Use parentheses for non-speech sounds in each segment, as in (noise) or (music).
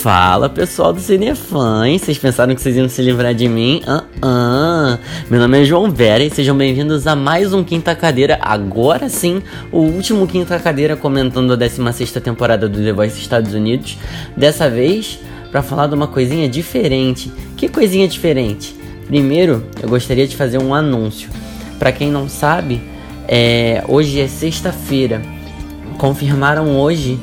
Fala pessoal do Cinefãs, vocês pensaram que vocês iam se livrar de mim? Ah, uh -uh. Meu nome é João Vera e sejam bem-vindos a mais um Quinta Cadeira. Agora sim, o último Quinta Cadeira comentando a 16 temporada do The Voice Estados Unidos. Dessa vez, para falar de uma coisinha diferente. Que coisinha diferente? Primeiro, eu gostaria de fazer um anúncio. Para quem não sabe, é... hoje é sexta-feira. Confirmaram hoje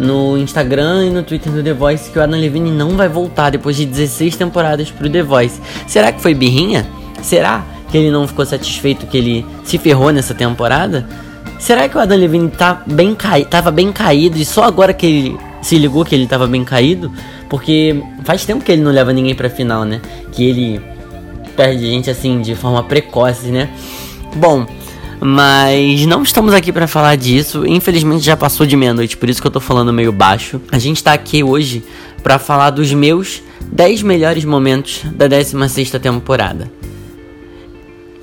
no Instagram e no Twitter do The Voice que o Adam Levine não vai voltar depois de 16 temporadas pro The Voice. Será que foi birrinha? Será que ele não ficou satisfeito que ele se ferrou nessa temporada? Será que o Adam Levine tá bem tava bem caído e só agora que ele se ligou que ele tava bem caído? Porque faz tempo que ele não leva ninguém pra final, né? Que ele perde gente assim de forma precoce, né? Bom, mas não estamos aqui para falar disso. Infelizmente já passou de meia-noite, por isso que eu tô falando meio baixo. A gente tá aqui hoje para falar dos meus 10 melhores momentos da 16 temporada.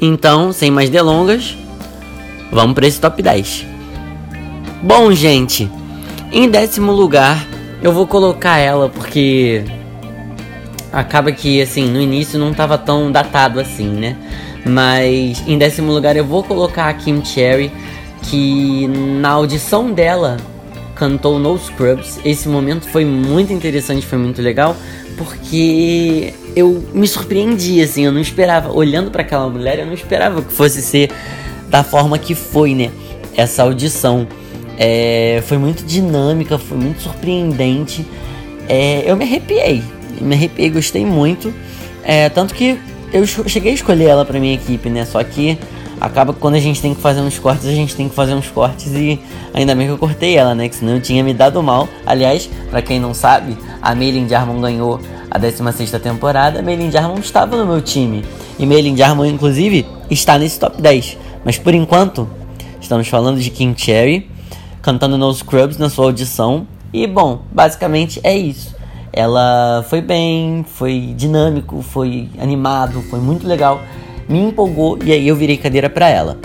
Então, sem mais delongas, vamos para esse top 10. Bom, gente, em décimo lugar, eu vou colocar ela porque acaba que assim, no início não tava tão datado assim, né? Mas em décimo lugar eu vou colocar a Kim Cherry, que na audição dela cantou No Scrubs. Esse momento foi muito interessante, foi muito legal, porque eu me surpreendi, assim, eu não esperava, olhando para aquela mulher, eu não esperava que fosse ser da forma que foi, né? Essa audição. É, foi muito dinâmica, foi muito surpreendente. É, eu me arrepiei, me arrepiei, gostei muito. É, tanto que eu cheguei a escolher ela pra minha equipe, né? Só que acaba que quando a gente tem que fazer uns cortes, a gente tem que fazer uns cortes e ainda bem que eu cortei ela, né? Que senão eu tinha me dado mal. Aliás, para quem não sabe, a Maylin Jarmon ganhou a 16 temporada. A Maylin Jarmon estava no meu time. E Maylin Jarmon, inclusive, está nesse top 10. Mas por enquanto, estamos falando de Kim Cherry cantando No Scrubs na sua audição. E bom, basicamente é isso. Ela foi bem, foi dinâmico, foi animado, foi muito legal, me empolgou e aí eu virei cadeira para ela.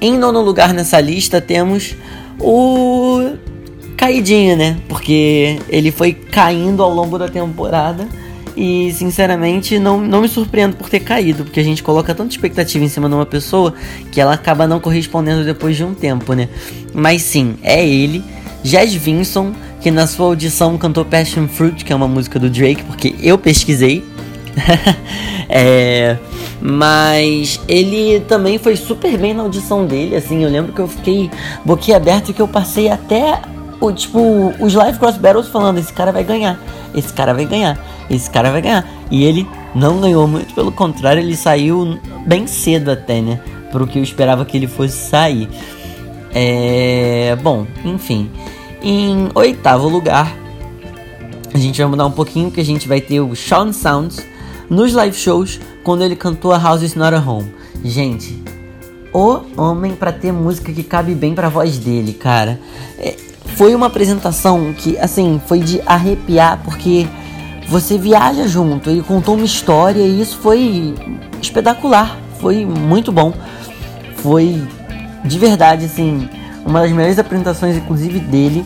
Em nono lugar nessa lista temos o caidinho, né? Porque ele foi caindo ao longo da temporada e sinceramente não, não me surpreendo por ter caído, porque a gente coloca tanta expectativa em cima de uma pessoa que ela acaba não correspondendo depois de um tempo, né? Mas sim, é ele, Jazz Vinson que na sua audição cantou Passion Fruit, que é uma música do Drake, porque eu pesquisei. (laughs) é, mas ele também foi super bem na audição dele, assim, eu lembro que eu fiquei boquiaberto e que eu passei até o tipo os live cross battles falando esse cara vai ganhar, esse cara vai ganhar, esse cara vai ganhar. E ele não ganhou muito, pelo contrário, ele saiu bem cedo até, né? Pro que eu esperava que ele fosse sair. É, bom, enfim. Em oitavo lugar, a gente vai mudar um pouquinho, porque a gente vai ter o Sean Sounds nos live shows quando ele cantou a House is Not a Home. Gente, o homem para ter música que cabe bem para voz dele, cara. É, foi uma apresentação que, assim, foi de arrepiar, porque você viaja junto. Ele contou uma história e isso foi espetacular. Foi muito bom. Foi de verdade, assim, uma das melhores apresentações, inclusive, dele.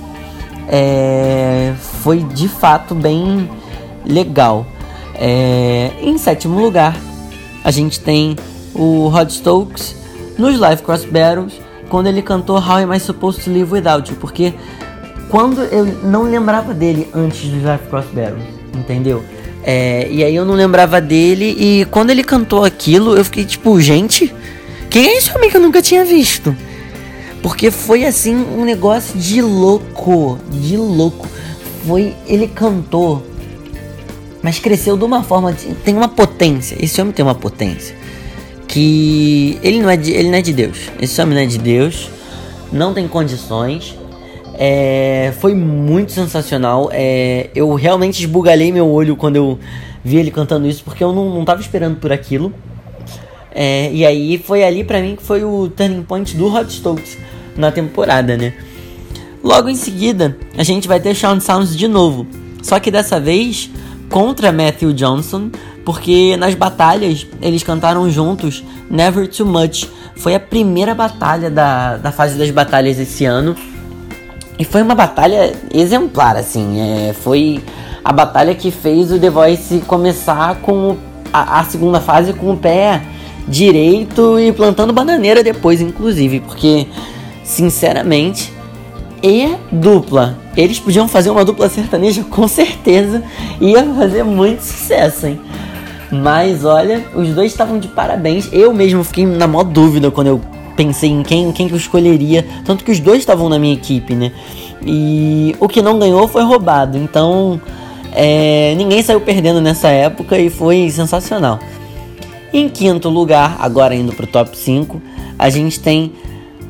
É, foi de fato bem legal. É, em sétimo lugar, a gente tem o Rod Stokes nos Live Cross Battles, quando ele cantou How Am I Supposed to Live Without You? Porque quando eu não lembrava dele antes dos Live Cross Battles, entendeu? É, e aí eu não lembrava dele, e quando ele cantou aquilo, eu fiquei tipo, gente, quem é esse homem que eu nunca tinha visto? Porque foi assim um negócio de louco, de louco. Foi, ele cantou, mas cresceu de uma forma, tem uma potência. Esse homem tem uma potência que ele não é de, ele não é de Deus. Esse homem não é de Deus, não tem condições. É, foi muito sensacional. É, eu realmente esbugalhei meu olho quando eu vi ele cantando isso, porque eu não, não tava esperando por aquilo. É, e aí foi ali para mim que foi o turning point do Hot Stokes na temporada, né? Logo em seguida, a gente vai ter Sean Sounds de novo, só que dessa vez contra Matthew Johnson, porque nas batalhas eles cantaram juntos Never Too Much. Foi a primeira batalha da, da fase das batalhas esse ano. E foi uma batalha exemplar, assim. É, foi a batalha que fez o The Voice começar com a, a segunda fase com o pé direito e plantando bananeira depois, inclusive, porque sinceramente e dupla. Eles podiam fazer uma dupla sertaneja (laughs) com certeza ia fazer muito sucesso, hein? Mas olha, os dois estavam de parabéns. Eu mesmo fiquei na maior dúvida quando eu pensei em quem, quem que eu escolheria. Tanto que os dois estavam na minha equipe, né? E o que não ganhou foi roubado. Então, é, ninguém saiu perdendo nessa época e foi sensacional. Em quinto lugar, agora indo pro top 5, a gente tem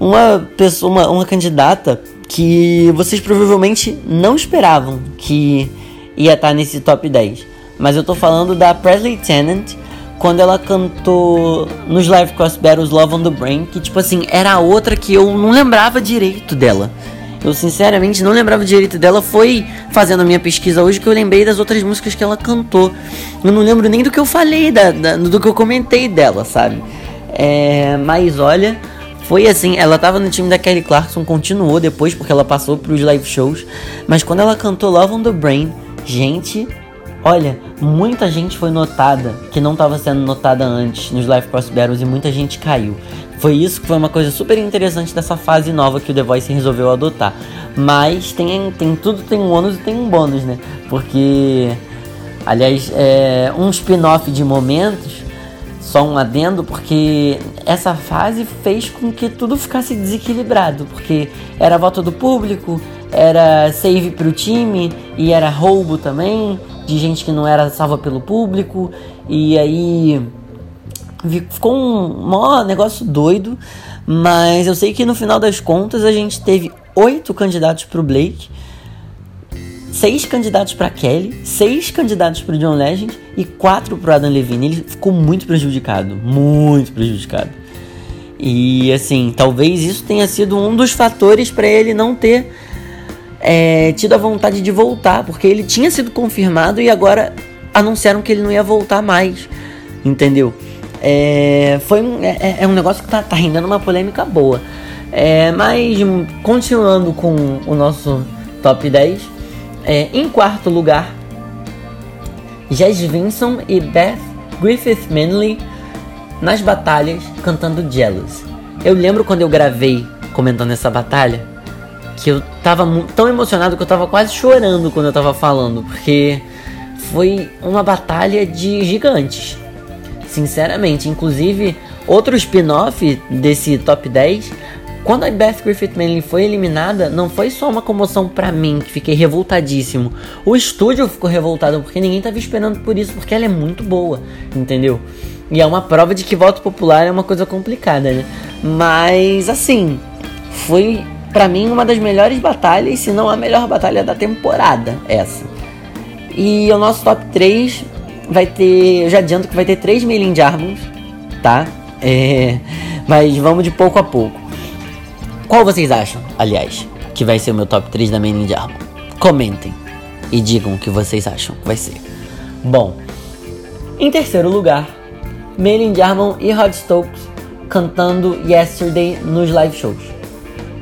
uma pessoa, uma, uma candidata que vocês provavelmente não esperavam que ia estar nesse top 10. Mas eu tô falando da Presley Tennant, quando ela cantou nos Live Cross Battles Love on the Brain, que tipo assim, era a outra que eu não lembrava direito dela. Eu sinceramente não lembrava direito dela. Foi fazendo a minha pesquisa hoje que eu lembrei das outras músicas que ela cantou. Eu não lembro nem do que eu falei, da, da do que eu comentei dela, sabe? É, mas olha, foi assim. Ela tava no time da Kelly Clarkson, continuou depois porque ela passou pros live shows. Mas quando ela cantou Love on the Brain, gente, Olha, muita gente foi notada que não estava sendo notada antes nos Live Cross Battles e muita gente caiu. Foi isso que foi uma coisa super interessante dessa fase nova que o The Voice resolveu adotar. Mas tem, tem tudo tem um ônus e tem um bônus, né? Porque, aliás, é um spin-off de momentos, só um adendo, porque essa fase fez com que tudo ficasse desequilibrado, porque era voto do público, era save para o time e era roubo também de gente que não era salva pelo público. E aí ficou um maior negócio doido. Mas eu sei que no final das contas a gente teve oito candidatos para o Blake, seis candidatos para Kelly, seis candidatos para John Legend e quatro para Adam Levine. Ele ficou muito prejudicado, muito prejudicado. E assim, talvez isso tenha sido um dos fatores para ele não ter é, tido a vontade de voltar, porque ele tinha sido confirmado e agora anunciaram que ele não ia voltar mais, entendeu? É, foi um, é, é, é um negócio que tá, tá rendendo uma polêmica boa. É, mas continuando com o nosso top 10, é, em quarto lugar, Jazz Vinson e Beth Griffith Manley nas batalhas cantando Jealous. Eu lembro quando eu gravei comentando essa batalha, que eu tava tão emocionado que eu tava quase chorando quando eu tava falando, porque foi uma batalha de gigantes. Sinceramente, inclusive outro spin-off desse top 10, quando a Beth Griffith Manley foi eliminada, não foi só uma comoção para mim, que fiquei revoltadíssimo. O estúdio ficou revoltado porque ninguém tava esperando por isso, porque ela é muito boa, entendeu? E é uma prova de que voto popular é uma coisa complicada, né? Mas assim, foi para mim, uma das melhores batalhas, se não a melhor batalha da temporada, essa. E o nosso top 3 vai ter. Eu já adianto que vai ter 3 Mailing Jarmons, tá? É, mas vamos de pouco a pouco. Qual vocês acham, aliás, que vai ser o meu top 3 da Mailing Jarmon? Comentem e digam o que vocês acham que vai ser. Bom, em terceiro lugar, Mailing Jarmon e Rod Stokes cantando Yesterday nos live shows.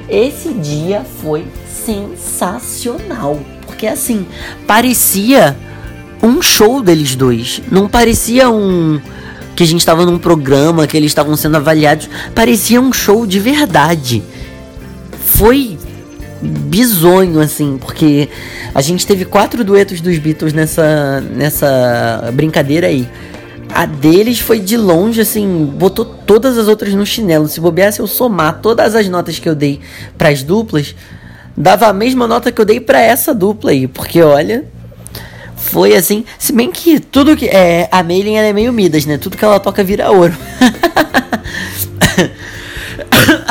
Esse dia foi sensacional. Porque assim, parecia um show deles dois. Não parecia um. Que a gente estava num programa, que eles estavam sendo avaliados. Parecia um show de verdade. Foi bizonho, assim, porque a gente teve quatro duetos dos Beatles nessa, nessa brincadeira aí. A deles foi de longe, assim, botou todas as outras no chinelo. Se bobeasse eu somar todas as notas que eu dei para as duplas, dava a mesma nota que eu dei para essa dupla aí. Porque olha, foi assim. Se bem que tudo que. É, a Mailing é meio Midas, né? Tudo que ela toca vira ouro. (laughs)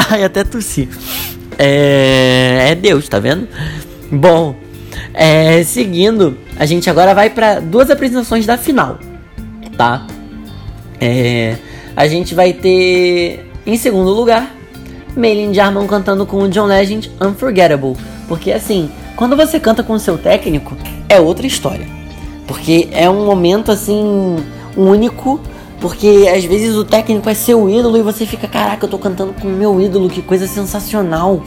Ai, até tossi. É, é Deus, tá vendo? Bom, é, seguindo, a gente agora vai para duas apresentações da final tá? É, a gente vai ter em segundo lugar Maylin Jarman cantando com o John Legend Unforgettable. Porque assim, quando você canta com o seu técnico, é outra história. Porque é um momento assim único. Porque às vezes o técnico é seu ídolo e você fica, caraca, eu tô cantando com o meu ídolo, que coisa sensacional.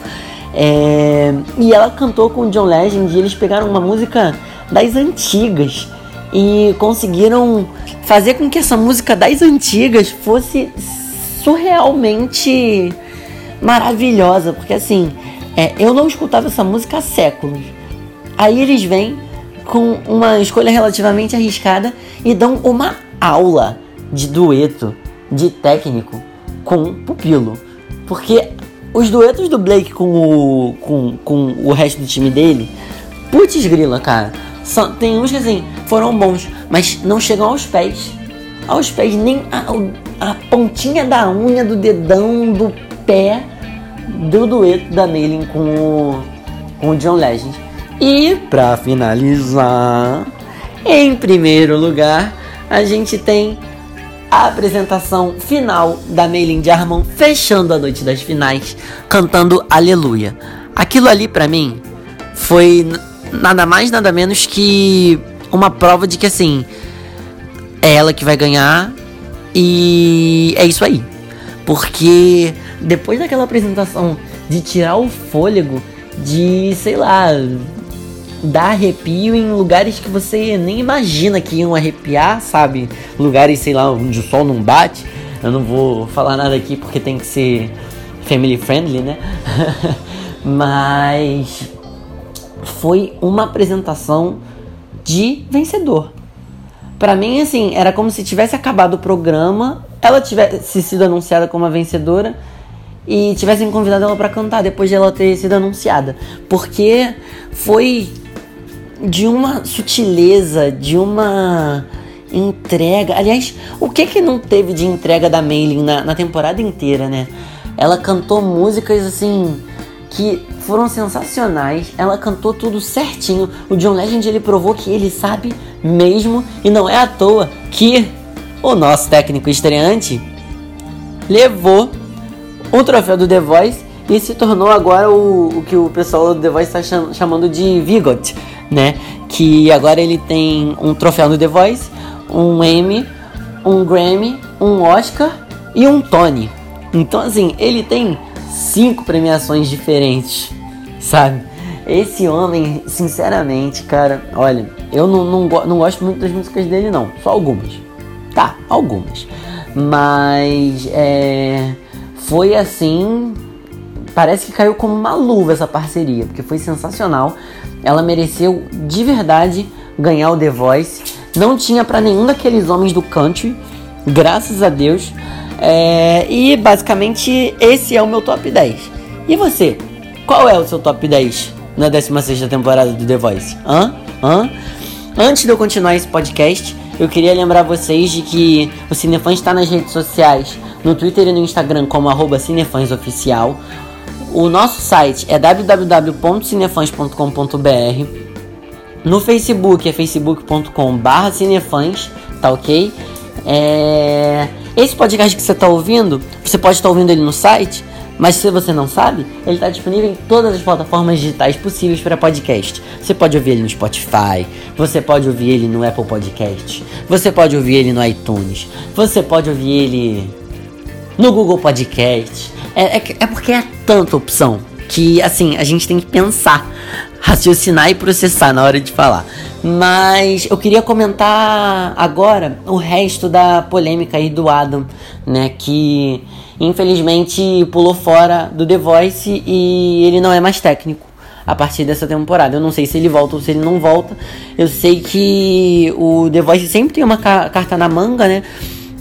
É, e ela cantou com o John Legend e eles pegaram uma música das antigas e conseguiram fazer com que essa música das antigas fosse surrealmente maravilhosa, porque assim, é, eu não escutava essa música há séculos. Aí eles vêm com uma escolha relativamente arriscada e dão uma aula de dueto, de técnico com Pupilo. Porque os duetos do Blake com o, com, com o resto do time dele, putz grila, cara. São, tem uns que assim, foram bons, mas não chegam aos pés. Aos pés, nem a, a pontinha da unha do dedão do pé do dueto da Mailing com o, com o John Legend. E para finalizar, em primeiro lugar, a gente tem a apresentação final da Mailing Jarman fechando a noite das finais, cantando Aleluia. Aquilo ali para mim foi nada mais nada menos que uma prova de que assim é ela que vai ganhar e é isso aí. Porque depois daquela apresentação de tirar o fôlego, de sei lá, dar arrepio em lugares que você nem imagina que iam arrepiar, sabe? Lugares, sei lá, onde o sol não bate. Eu não vou falar nada aqui porque tem que ser family friendly, né? (laughs) Mas foi uma apresentação de vencedor. Para mim, assim, era como se tivesse acabado o programa, ela tivesse sido anunciada como a vencedora e tivessem convidado ela para cantar depois de ela ter sido anunciada, porque foi de uma sutileza, de uma entrega. Aliás, o que que não teve de entrega da Mailing na, na temporada inteira, né? Ela cantou músicas assim que foram sensacionais. Ela cantou tudo certinho. O John Legend ele provou que ele sabe mesmo e não é à toa que o nosso técnico estreante levou um troféu do The Voice e se tornou agora o, o que o pessoal do The Voice está chamando de Vigot né? Que agora ele tem um troféu no The Voice, um Emmy, um Grammy, um Oscar e um Tony. Então, assim, ele tem cinco premiações diferentes, sabe? Esse homem, sinceramente, cara, olha, eu não, não, não gosto muito das músicas dele, não. Só algumas. Tá, algumas. Mas, é. Foi assim. Parece que caiu como uma luva essa parceria, porque foi sensacional. Ela mereceu de verdade ganhar o The Voice. Não tinha para nenhum daqueles homens do country, graças a Deus. É, e basicamente esse é o meu top 10. E você? Qual é o seu top 10 na 16 temporada do The Voice? Hã? Hã? Antes de eu continuar esse podcast, eu queria lembrar vocês de que o Cinefãs está nas redes sociais, no Twitter e no Instagram como arroba cinefansoficial. O nosso site é www.cinefãs.com.br. No Facebook é facebook.com.br cinefãs, tá ok? É... Esse podcast que você está ouvindo, você pode estar tá ouvindo ele no site, mas se você não sabe, ele está disponível em todas as plataformas digitais possíveis para podcast. Você pode ouvir ele no Spotify, você pode ouvir ele no Apple Podcast, você pode ouvir ele no iTunes, você pode ouvir ele no Google Podcast. É, é, é porque é tanta opção que, assim, a gente tem que pensar, raciocinar e processar na hora de falar. Mas eu queria comentar agora o resto da polêmica aí do Adam, né? Que infelizmente pulou fora do The Voice e ele não é mais técnico a partir dessa temporada. Eu não sei se ele volta ou se ele não volta. Eu sei que o The Voice sempre tem uma ca carta na manga, né?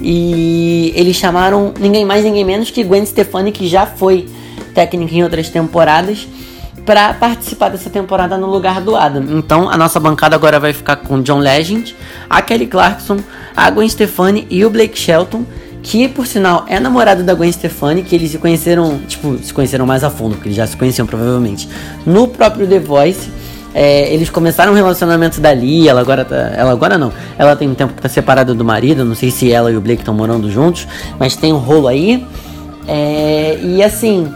E eles chamaram ninguém mais, ninguém menos que Gwen Stefani, que já foi técnica em outras temporadas, para participar dessa temporada no lugar do Adam. Então a nossa bancada agora vai ficar com John Legend, a Kelly Clarkson, a Gwen Stefani e o Blake Shelton. Que por sinal é namorado da Gwen Stefani, que eles se conheceram, tipo, se conheceram mais a fundo, porque eles já se conheciam provavelmente, no próprio The Voice. É, eles começaram um relacionamento dali, ela agora tá, Ela agora não. Ela tem um tempo que tá separada do marido. Não sei se ela e o Blake estão morando juntos. Mas tem um rolo aí. É, e assim,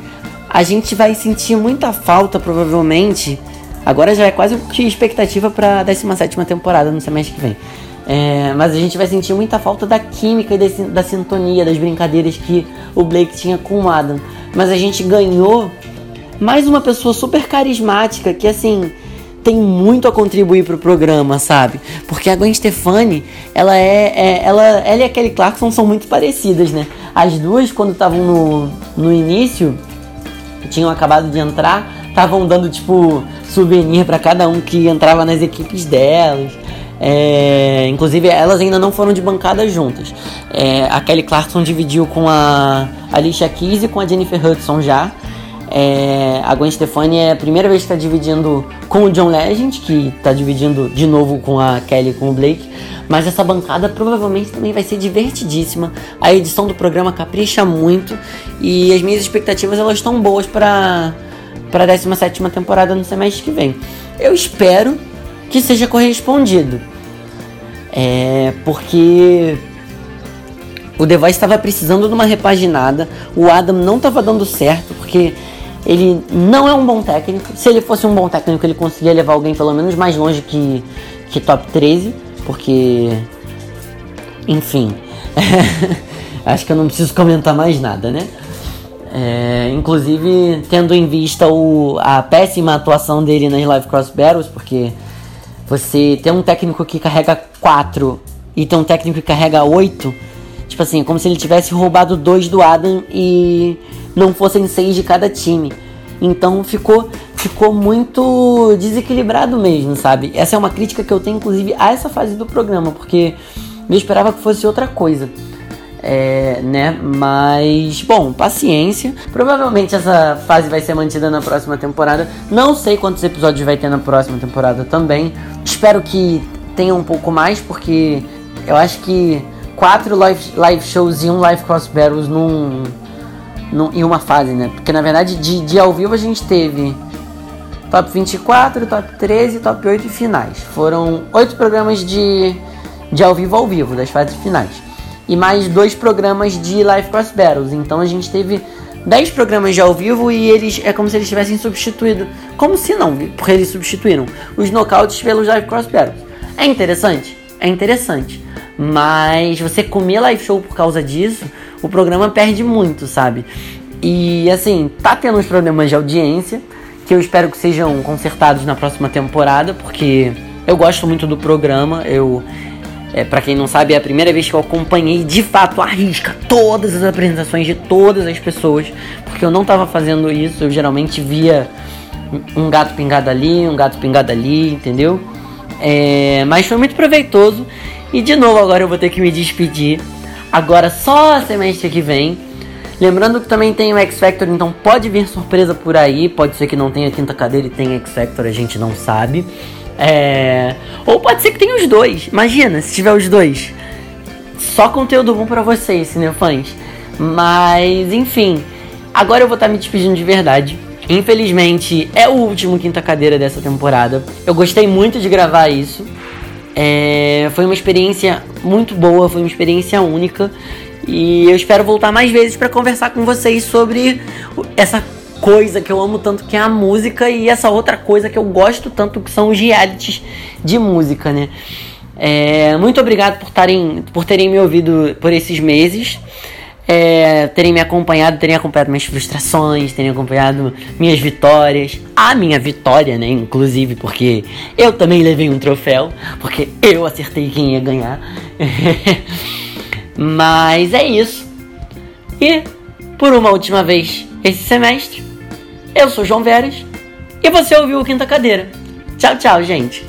a gente vai sentir muita falta, provavelmente. Agora já é quase que expectativa pra 17 temporada no semestre que vem. É, mas a gente vai sentir muita falta da química e da, da sintonia, das brincadeiras que o Blake tinha com o Adam. Mas a gente ganhou mais uma pessoa super carismática que assim tem muito a contribuir pro programa, sabe? Porque a Gwen Stefani, ela é, é, ela, ela e a Kelly Clarkson são muito parecidas, né? As duas, quando estavam no, no início, tinham acabado de entrar, estavam dando tipo souvenir para cada um que entrava nas equipes delas. É, inclusive, elas ainda não foram de bancada juntas. É, a Kelly Clarkson dividiu com a Alicia Keys e com a Jennifer Hudson já. É, a Gwen Stefani é a primeira vez que está dividindo com o John Legend, que está dividindo de novo com a Kelly e com o Blake. Mas essa bancada provavelmente também vai ser divertidíssima. A edição do programa capricha muito e as minhas expectativas elas estão boas para para a 17 temporada no semestre que vem. Eu espero que seja correspondido. É, porque o The Voice estava precisando de uma repaginada, o Adam não estava dando certo, porque ele não é um bom técnico. Se ele fosse um bom técnico, ele conseguia levar alguém pelo menos mais longe que, que top 13, porque. Enfim. (laughs) Acho que eu não preciso comentar mais nada, né? É, inclusive, tendo em vista o, a péssima atuação dele nas Live Cross Battles, porque você tem um técnico que carrega 4 e tem um técnico que carrega 8, tipo assim, como se ele tivesse roubado dois do Adam e não fossem seis de cada time. Então ficou, ficou muito desequilibrado mesmo, sabe? Essa é uma crítica que eu tenho, inclusive, a essa fase do programa, porque eu esperava que fosse outra coisa. É, né? Mas, bom, paciência. Provavelmente essa fase vai ser mantida na próxima temporada. Não sei quantos episódios vai ter na próxima temporada também. Espero que tenha um pouco mais, porque eu acho que quatro live, live shows e um live cross battles num no, em uma fase, né? Porque na verdade de, de ao vivo a gente teve top 24, top 13, top 8 e finais. Foram oito programas de, de ao vivo ao vivo, das fases finais. E mais dois programas de Live Cross Battles. Então a gente teve 10 programas de ao vivo e eles é como se eles tivessem substituído. Como se não, porque eles substituíram os nocautes pelos Live Cross Battles. É interessante? É interessante. Mas você comer live show por causa disso o programa perde muito, sabe? E assim, tá tendo uns problemas de audiência que eu espero que sejam consertados na próxima temporada, porque eu gosto muito do programa. Eu, é, para quem não sabe, é a primeira vez que eu acompanhei de fato a risca todas as apresentações de todas as pessoas, porque eu não tava fazendo isso. Eu geralmente via um gato pingado ali, um gato pingado ali, entendeu? É, mas foi muito proveitoso. E de novo agora eu vou ter que me despedir agora só semestre que vem. Lembrando que também tem o X Factor, então pode vir surpresa por aí. Pode ser que não tenha quinta cadeira e tenha X Factor, a gente não sabe. É... Ou pode ser que tenha os dois. Imagina se tiver os dois. Só conteúdo bom para vocês, cinefãs. Mas, enfim. Agora eu vou estar tá me despedindo de verdade. Infelizmente, é o último quinta cadeira dessa temporada. Eu gostei muito de gravar isso. É, foi uma experiência muito boa, foi uma experiência única. E eu espero voltar mais vezes para conversar com vocês sobre essa coisa que eu amo tanto que é a música e essa outra coisa que eu gosto tanto que são os realities de música, né? É, muito obrigado por, tarem, por terem me ouvido por esses meses é, terem me acompanhado, terem acompanhado minhas frustrações, terem acompanhado minhas vitórias, a minha vitória, né? Inclusive, porque eu também levei um troféu, porque eu acertei quem ia ganhar. (laughs) Mas é isso. E, por uma última vez esse semestre, eu sou João Veras e você ouviu o Quinta Cadeira. Tchau, tchau, gente.